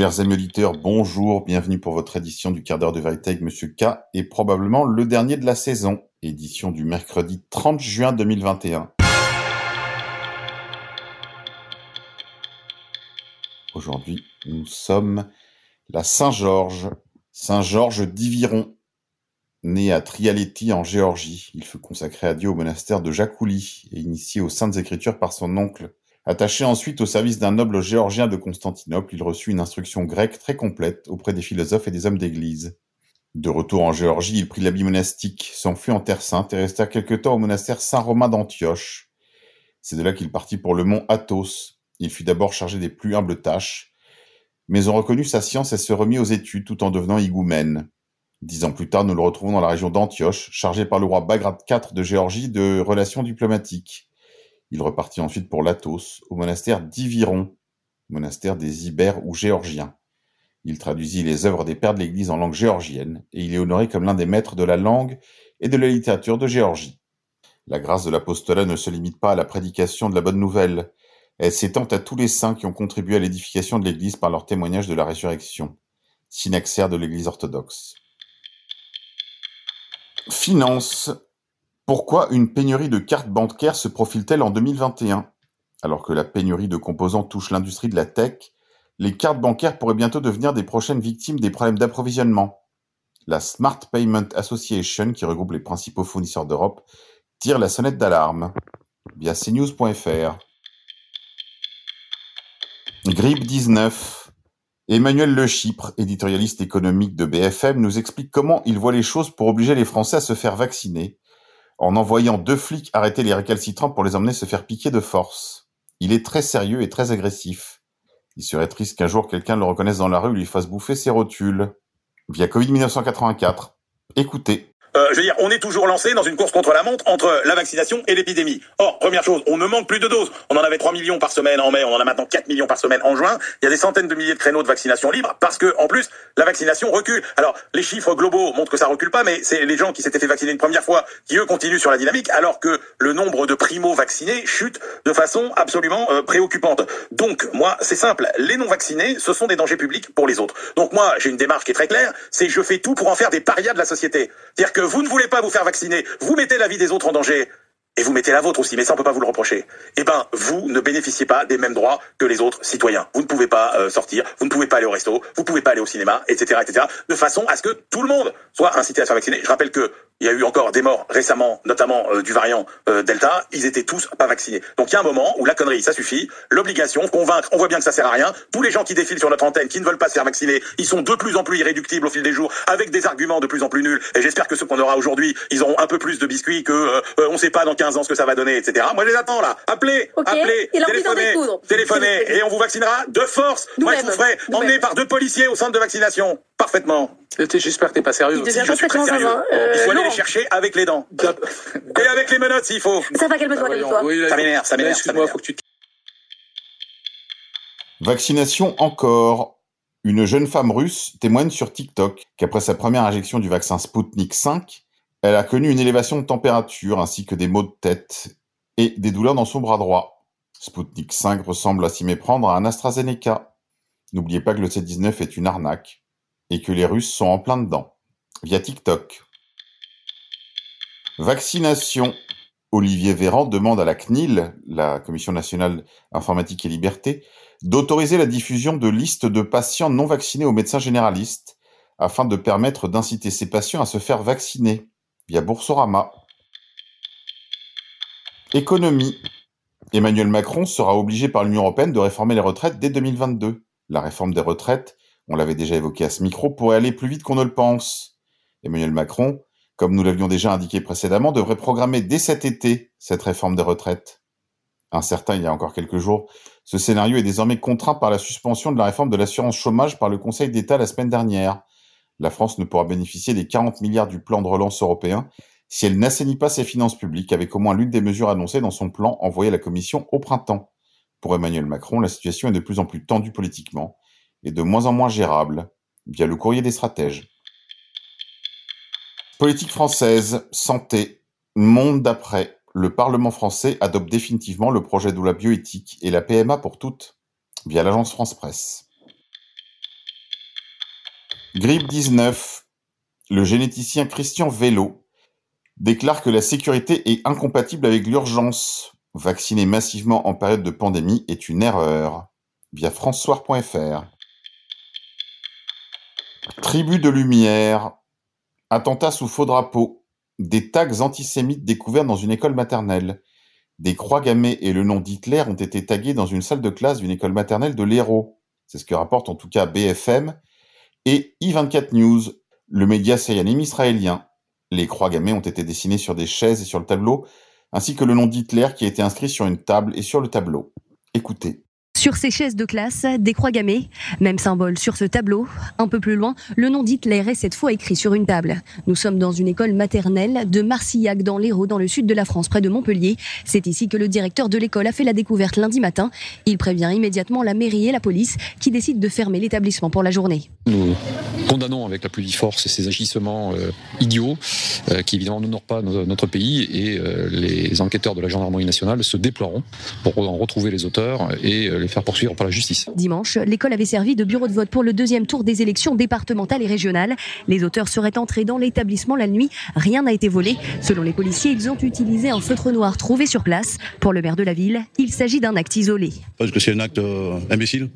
Chers amis bonjour, bienvenue pour votre édition du quart d'heure de vérité avec Monsieur K et probablement le dernier de la saison, édition du mercredi 30 juin 2021. Aujourd'hui, nous sommes la Saint-Georges, Saint-Georges d'Iviron, né à Trialeti en Géorgie. Il fut consacré à Dieu au monastère de Jacouli et initié aux Saintes Écritures par son oncle Attaché ensuite au service d'un noble géorgien de Constantinople, il reçut une instruction grecque très complète auprès des philosophes et des hommes d'église. De retour en Géorgie, il prit l'habit monastique, s'enfuit en Terre Sainte et resta quelque temps au monastère Saint-Romain d'Antioche. C'est de là qu'il partit pour le mont Athos. Il fut d'abord chargé des plus humbles tâches, mais on reconnut sa science et se remit aux études tout en devenant higoumène. Dix ans plus tard, nous le retrouvons dans la région d'Antioche, chargé par le roi Bagrat IV de Géorgie de relations diplomatiques. Il repartit ensuite pour Latos, au monastère d'Iviron, monastère des Ibères ou géorgiens. Il traduisit les œuvres des pères de l'Église en langue géorgienne, et il est honoré comme l'un des maîtres de la langue et de la littérature de Géorgie. La grâce de l'apostolat ne se limite pas à la prédication de la bonne nouvelle, elle s'étend à tous les saints qui ont contribué à l'édification de l'Église par leur témoignage de la résurrection, synaxaire de l'Église orthodoxe. Finance pourquoi une pénurie de cartes bancaires se profile-t-elle en 2021 Alors que la pénurie de composants touche l'industrie de la tech, les cartes bancaires pourraient bientôt devenir des prochaines victimes des problèmes d'approvisionnement. La Smart Payment Association, qui regroupe les principaux fournisseurs d'Europe, tire la sonnette d'alarme via cnews.fr. Grippe 19. Emmanuel Le Chypre, éditorialiste économique de BFM, nous explique comment il voit les choses pour obliger les Français à se faire vacciner en envoyant deux flics arrêter les récalcitrants pour les emmener se faire piquer de force. Il est très sérieux et très agressif. Il serait triste qu'un jour quelqu'un le reconnaisse dans la rue et lui fasse bouffer ses rotules. Via Covid 1984. Écoutez. Euh, je veux dire, on est toujours lancé dans une course contre la montre entre la vaccination et l'épidémie. Or, première chose, on ne manque plus de doses. On en avait 3 millions par semaine en mai, on en a maintenant 4 millions par semaine en juin. Il y a des centaines de milliers de créneaux de vaccination libres parce que, en plus, la vaccination recule. Alors, les chiffres globaux montrent que ça recule pas, mais c'est les gens qui s'étaient fait vacciner une première fois qui, eux, continuent sur la dynamique, alors que le nombre de primo-vaccinés chute de façon absolument euh, préoccupante. Donc, moi, c'est simple. Les non-vaccinés, ce sont des dangers publics pour les autres. Donc, moi, j'ai une démarche qui est très claire, c'est je fais tout pour en faire des parias de la société. C'est-à-dire que vous ne voulez pas vous faire vacciner, vous mettez la vie des autres en danger. Et vous mettez la vôtre aussi, mais ça on peut pas vous le reprocher. Eh ben, vous ne bénéficiez pas des mêmes droits que les autres citoyens. Vous ne pouvez pas euh, sortir, vous ne pouvez pas aller au resto, vous ne pouvez pas aller au cinéma, etc., etc. De façon à ce que tout le monde soit incité à se faire vacciner. Je rappelle que il y a eu encore des morts récemment, notamment euh, du variant euh, Delta. Ils étaient tous pas vaccinés. Donc il y a un moment où la connerie, ça suffit. L'obligation, convaincre, on voit bien que ça sert à rien. Tous les gens qui défilent sur notre antenne, qui ne veulent pas se faire vacciner, ils sont de plus en plus irréductibles au fil des jours, avec des arguments de plus en plus nuls. Et j'espère que ceux qu'on aura aujourd'hui, ils auront un peu plus de biscuits que euh, on sait pas dans 15 ans ce que ça va donner, etc. Moi je les attends là. Appelez, appelez, téléphonez, téléphonez, et on vous vaccinera de force. Moi je vous ferai emmener par deux policiers au centre de vaccination. Parfaitement. J'espère que t'es pas sérieux. Si, je suis très sérieux. Il faut aller les chercher avec les dents. Et avec les menottes s'il faut. Ça va, calme-toi, ah, calme-toi. ça m'énerve, ça m'énerve. Excuse-moi, faut que tu Vaccination encore. Une jeune femme russe témoigne sur TikTok qu'après sa première injection du vaccin Sputnik 5, elle a connu une élévation de température ainsi que des maux de tête et des douleurs dans son bras droit. Sputnik 5 ressemble à s'y méprendre à un AstraZeneca. N'oubliez pas que le C19 est une arnaque et que les Russes sont en plein dedans. Via TikTok. Vaccination. Olivier Véran demande à la CNIL, la Commission nationale informatique et liberté, d'autoriser la diffusion de listes de patients non vaccinés aux médecins généralistes afin de permettre d'inciter ces patients à se faire vacciner via Boursorama. Économie. Emmanuel Macron sera obligé par l'Union européenne de réformer les retraites dès 2022. La réforme des retraites, on l'avait déjà évoqué à ce micro, pourrait aller plus vite qu'on ne le pense. Emmanuel Macron comme nous l'avions déjà indiqué précédemment, devrait programmer dès cet été cette réforme des retraites. Incertain il y a encore quelques jours, ce scénario est désormais contraint par la suspension de la réforme de l'assurance chômage par le Conseil d'État la semaine dernière. La France ne pourra bénéficier des 40 milliards du plan de relance européen si elle n'assainit pas ses finances publiques avec au moins l'une des mesures annoncées dans son plan envoyé à la Commission au printemps. Pour Emmanuel Macron, la situation est de plus en plus tendue politiquement et de moins en moins gérable via le courrier des stratèges. Politique française, santé, monde d'après. Le Parlement français adopte définitivement le projet de la bioéthique et la PMA pour toutes, via l'agence France Presse. Grippe 19. Le généticien Christian Vélo déclare que la sécurité est incompatible avec l'urgence. Vacciner massivement en période de pandémie est une erreur. Via francesoir.fr. Tribu de lumière. Attentat sous faux drapeau. Des tags antisémites découverts dans une école maternelle. Des croix gammées et le nom d'Hitler ont été tagués dans une salle de classe d'une école maternelle de l'Hérault. C'est ce que rapporte en tout cas BFM et I24 News, le média séanime israélien. Les croix gammées ont été dessinées sur des chaises et sur le tableau, ainsi que le nom d'Hitler qui a été inscrit sur une table et sur le tableau. Écoutez. Sur ces chaises de classe, des croix gammées, même symbole sur ce tableau. Un peu plus loin, le nom d'Hitler est cette fois écrit sur une table. Nous sommes dans une école maternelle de Marcillac dans l'Hérault, dans le sud de la France, près de Montpellier. C'est ici que le directeur de l'école a fait la découverte lundi matin. Il prévient immédiatement la mairie et la police qui décident de fermer l'établissement pour la journée. Nous condamnons avec la plus vive force ces agissements euh, idiots euh, qui évidemment n'honorent pas no- notre pays et euh, les enquêteurs de la gendarmerie nationale se déploieront pour en retrouver les auteurs et les faire poursuivre par la justice. Dimanche, l'école avait servi de bureau de vote pour le deuxième tour des élections départementales et régionales. Les auteurs seraient entrés dans l'établissement la nuit. Rien n'a été volé. Selon les policiers, ils ont utilisé un feutre noir trouvé sur place. Pour le maire de la ville, il s'agit d'un acte isolé. Parce que c'est un acte euh, imbécile.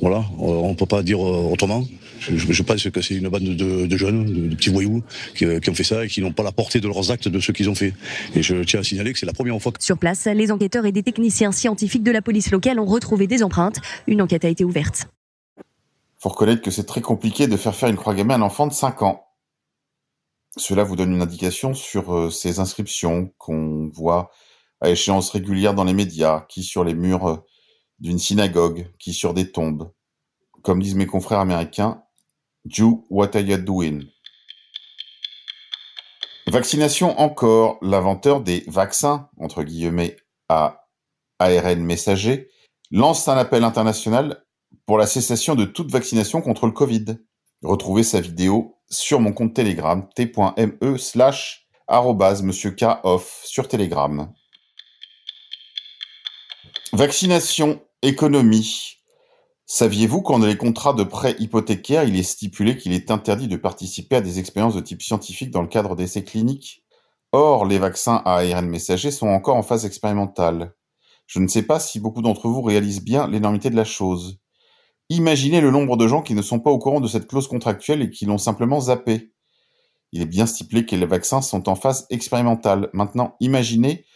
Voilà, euh, on ne peut pas dire euh, autrement. Je, je- pense que c'est une bande de, de jeunes, de, de petits voyous, qui, euh, qui ont fait ça et qui n'ont pas la portée de leurs actes de ce qu'ils ont fait. Et je tiens à signaler que c'est la première fois que Sur place, les enquêteurs et des techniciens scientifiques de la police locale ont retrouvé des empreintes. Une enquête a été ouverte. Faut reconnaître que c'est très compliqué de faire faire une croix gammée à un enfant de 5 ans. Cela vous donne une indication sur euh, ces inscriptions qu'on voit à échéance régulière dans les médias, qui sur les murs euh, d'une synagogue, qui sur des tombes. Comme disent mes confrères américains, Vaccination encore. L'inventeur des vaccins, entre guillemets, à ARN messager, lance un appel international pour la cessation de toute vaccination contre le Covid. Retrouvez sa vidéo sur mon compte Telegram t.me slash monsieur K off sur Telegram. Vaccination, économie. Saviez-vous qu'en les contrats de prêt hypothécaire, il est stipulé qu'il est interdit de participer à des expériences de type scientifique dans le cadre d'essais cliniques? Or, les vaccins à ARN messager sont encore en phase expérimentale. Je ne sais pas si beaucoup d'entre vous réalisent bien l'énormité de la chose. Imaginez le nombre de gens qui ne sont pas au courant de cette clause contractuelle et qui l'ont simplement zappé. Il est bien stipulé que les vaccins sont en phase expérimentale. Maintenant, imaginez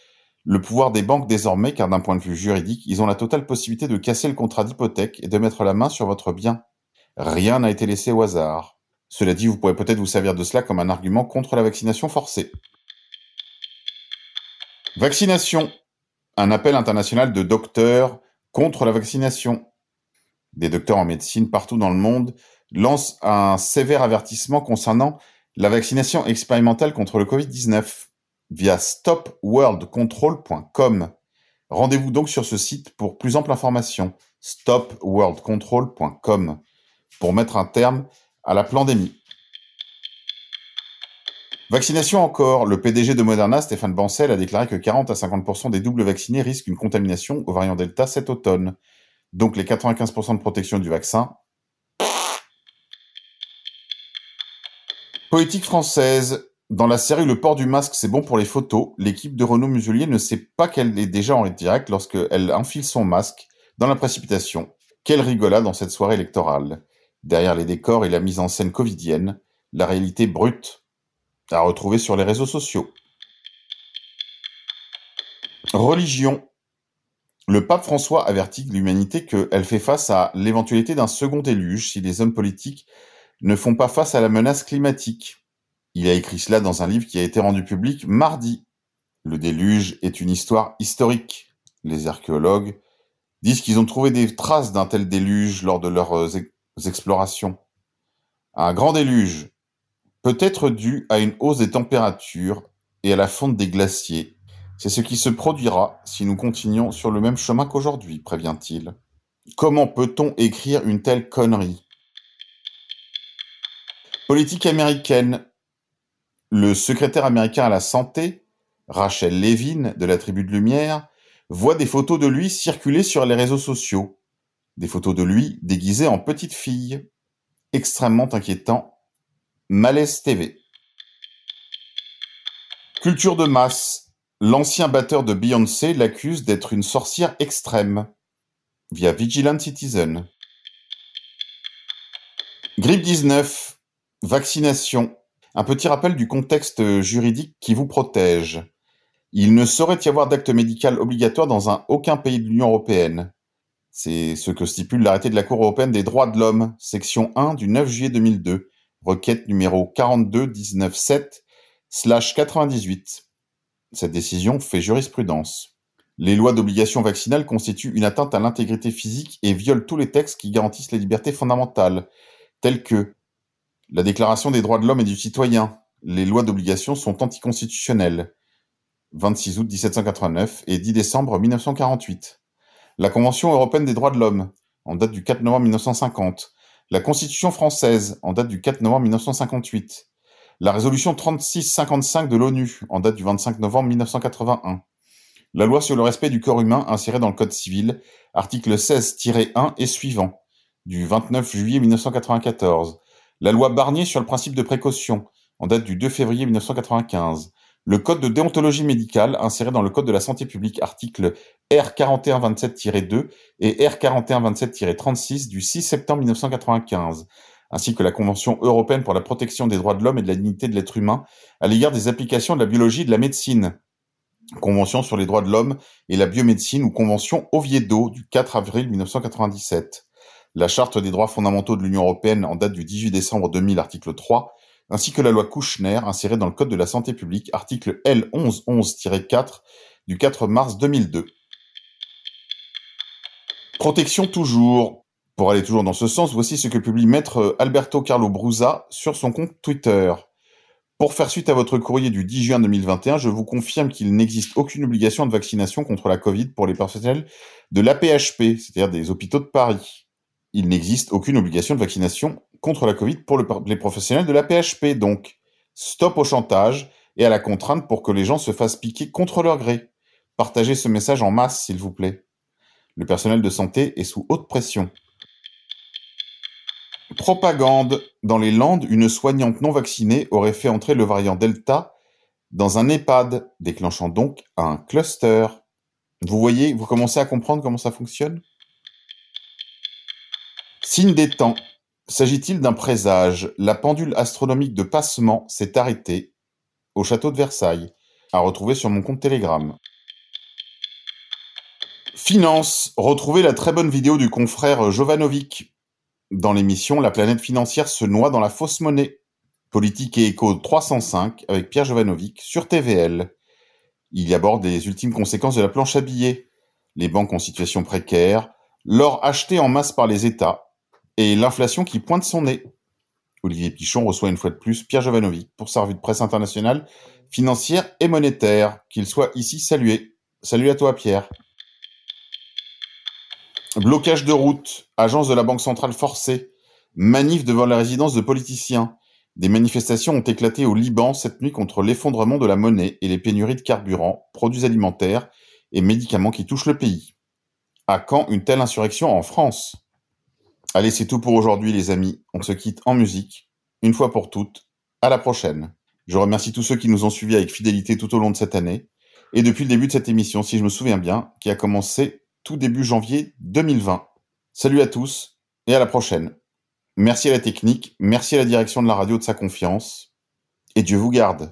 le pouvoir des banques désormais, car d'un point de vue juridique, ils ont la totale possibilité de casser le contrat d'hypothèque et de mettre la main sur votre bien. Rien n'a été laissé au hasard. Cela dit, vous pourrez peut-être vous servir de cela comme un argument contre la vaccination forcée. Vaccination. Un appel international de docteurs contre la vaccination. Des docteurs en médecine partout dans le monde lancent un sévère avertissement concernant la vaccination expérimentale contre le Covid-19 via stopworldcontrol.com. Rendez-vous donc sur ce site pour plus ample information. stopworldcontrol.com pour mettre un terme à la pandémie. Vaccination encore. Le PDG de Moderna, Stéphane Bancel, a déclaré que 40 à 50% des doubles vaccinés risquent une contamination au variant Delta cet automne. Donc les 95% de protection du vaccin. Politique française. Dans la série Le port du masque, c'est bon pour les photos, l'équipe de Renaud Muselier ne sait pas qu'elle est déjà en direct lorsqu'elle enfile son masque dans la précipitation. Quelle rigolade dans cette soirée électorale. Derrière les décors et la mise en scène covidienne, la réalité brute à retrouver sur les réseaux sociaux. Religion. Le pape François avertit l'humanité qu'elle fait face à l'éventualité d'un second déluge si les hommes politiques ne font pas face à la menace climatique. Il a écrit cela dans un livre qui a été rendu public mardi. Le déluge est une histoire historique. Les archéologues disent qu'ils ont trouvé des traces d'un tel déluge lors de leurs explorations. Un grand déluge peut être dû à une hausse des températures et à la fonte des glaciers. C'est ce qui se produira si nous continuons sur le même chemin qu'aujourd'hui, prévient-il. Comment peut-on écrire une telle connerie? Politique américaine. Le secrétaire américain à la santé, Rachel Levine, de la Tribu de Lumière, voit des photos de lui circuler sur les réseaux sociaux. Des photos de lui déguisé en petite fille. extrêmement inquiétant. Malaise TV. Culture de masse. L'ancien batteur de Beyoncé l'accuse d'être une sorcière extrême via Vigilant Citizen. Grippe 19. Vaccination. Un petit rappel du contexte juridique qui vous protège. Il ne saurait y avoir d'acte médical obligatoire dans un, aucun pays de l'Union européenne. C'est ce que stipule l'arrêté de la Cour européenne des droits de l'homme, section 1 du 9 juillet 2002, requête numéro 42 19 98. Cette décision fait jurisprudence. Les lois d'obligation vaccinale constituent une atteinte à l'intégrité physique et violent tous les textes qui garantissent les libertés fondamentales, tels que la Déclaration des droits de l'homme et du citoyen. Les lois d'obligation sont anticonstitutionnelles. 26 août 1789 et 10 décembre 1948. La Convention européenne des droits de l'homme, en date du 4 novembre 1950. La Constitution française, en date du 4 novembre 1958. La résolution 3655 de l'ONU, en date du 25 novembre 1981. La loi sur le respect du corps humain insérée dans le Code civil, article 16-1 et suivant, du 29 juillet 1994. La loi Barnier sur le principe de précaution, en date du 2 février 1995. Le code de déontologie médicale inséré dans le code de la santé publique article R4127-2 et R4127-36 du 6 septembre 1995, ainsi que la Convention européenne pour la protection des droits de l'homme et de la dignité de l'être humain à l'égard des applications de la biologie et de la médecine, Convention sur les droits de l'homme et la biomédecine ou Convention Oviedo du 4 avril 1997, la Charte des droits fondamentaux de l'Union européenne en date du 18 décembre 2000, article 3, ainsi que la loi Kouchner insérée dans le Code de la santé publique, article L 1111-4 du 4 mars 2002. Protection toujours. Pour aller toujours dans ce sens, voici ce que publie maître Alberto Carlo Brusa sur son compte Twitter. Pour faire suite à votre courrier du 10 juin 2021, je vous confirme qu'il n'existe aucune obligation de vaccination contre la Covid pour les personnels de l'APHP, c'est-à-dire des hôpitaux de Paris. Il n'existe aucune obligation de vaccination contre la Covid pour les professionnels de la PHP. Donc, stop au chantage et à la contrainte pour que les gens se fassent piquer contre leur gré. Partagez ce message en masse, s'il vous plaît. Le personnel de santé est sous haute pression. Propagande. Dans les Landes, une soignante non vaccinée aurait fait entrer le variant Delta dans un EHPAD, déclenchant donc un cluster. Vous voyez, vous commencez à comprendre comment ça fonctionne? Signe des temps. S'agit-il d'un présage? La pendule astronomique de Passement s'est arrêtée au château de Versailles, à retrouver sur mon compte Telegram. Finance. Retrouvez la très bonne vidéo du confrère Jovanovic. Dans l'émission La planète financière se noie dans la fausse monnaie. Politique et écho 305 avec Pierre Jovanovic sur TVL. Il y aborde les ultimes conséquences de la planche à billets, les banques en situation précaire, l'or acheté en masse par les États, et l'inflation qui pointe son nez. Olivier Pichon reçoit une fois de plus Pierre Jovanovic pour sa revue de presse internationale, financière et monétaire. Qu'il soit ici salué. Salut à toi Pierre. Blocage de route, agence de la Banque centrale forcée, manif devant la résidence de politiciens. Des manifestations ont éclaté au Liban cette nuit contre l'effondrement de la monnaie et les pénuries de carburant, produits alimentaires et médicaments qui touchent le pays. À quand une telle insurrection en France Allez, c'est tout pour aujourd'hui, les amis. On se quitte en musique, une fois pour toutes. À la prochaine. Je remercie tous ceux qui nous ont suivis avec fidélité tout au long de cette année, et depuis le début de cette émission, si je me souviens bien, qui a commencé tout début janvier 2020. Salut à tous, et à la prochaine. Merci à la technique, merci à la direction de la radio de sa confiance, et Dieu vous garde.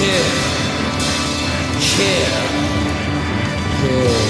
here, here, Kill.